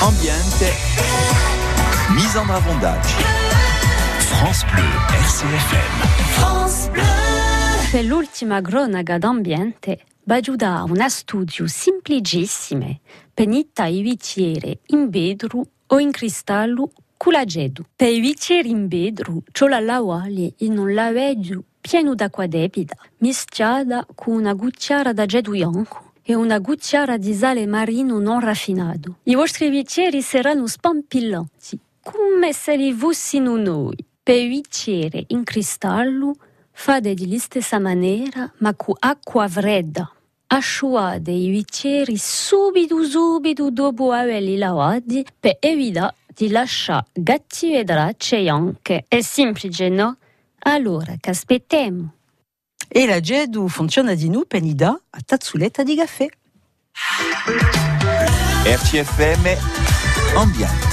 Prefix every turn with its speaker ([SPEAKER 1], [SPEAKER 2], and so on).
[SPEAKER 1] Ambiente, mise en bravondage. France Bleu, RCFM.
[SPEAKER 2] France Bleu.
[SPEAKER 3] Per l'ultima cronaca d'ambiente, va una studio semplicissime per i bicchieri in vetro o in cristallo con la gedu. Per i bicchieri in vetro, c'è la lavaglia in un lavaggio pieno d'acqua debita, mischiata con una cucchiara da gedu bianco e una cucchiara di sale marino non raffinato. I vostri bicchieri saranno spampillanti, come se li fossimo noi. Per bicchieri in cristallo fate di stessa maniera, ma con acqua fredda. Asciugate i bicchieri subito subito dopo averli lavati per evitare di lasciare cattive tracce anche. È semplice, no? Allora, che aspettiamo?
[SPEAKER 4] E la Gedu funziona di nu penida a tazzuletta di caffè.
[SPEAKER 1] RCFM Ambiente.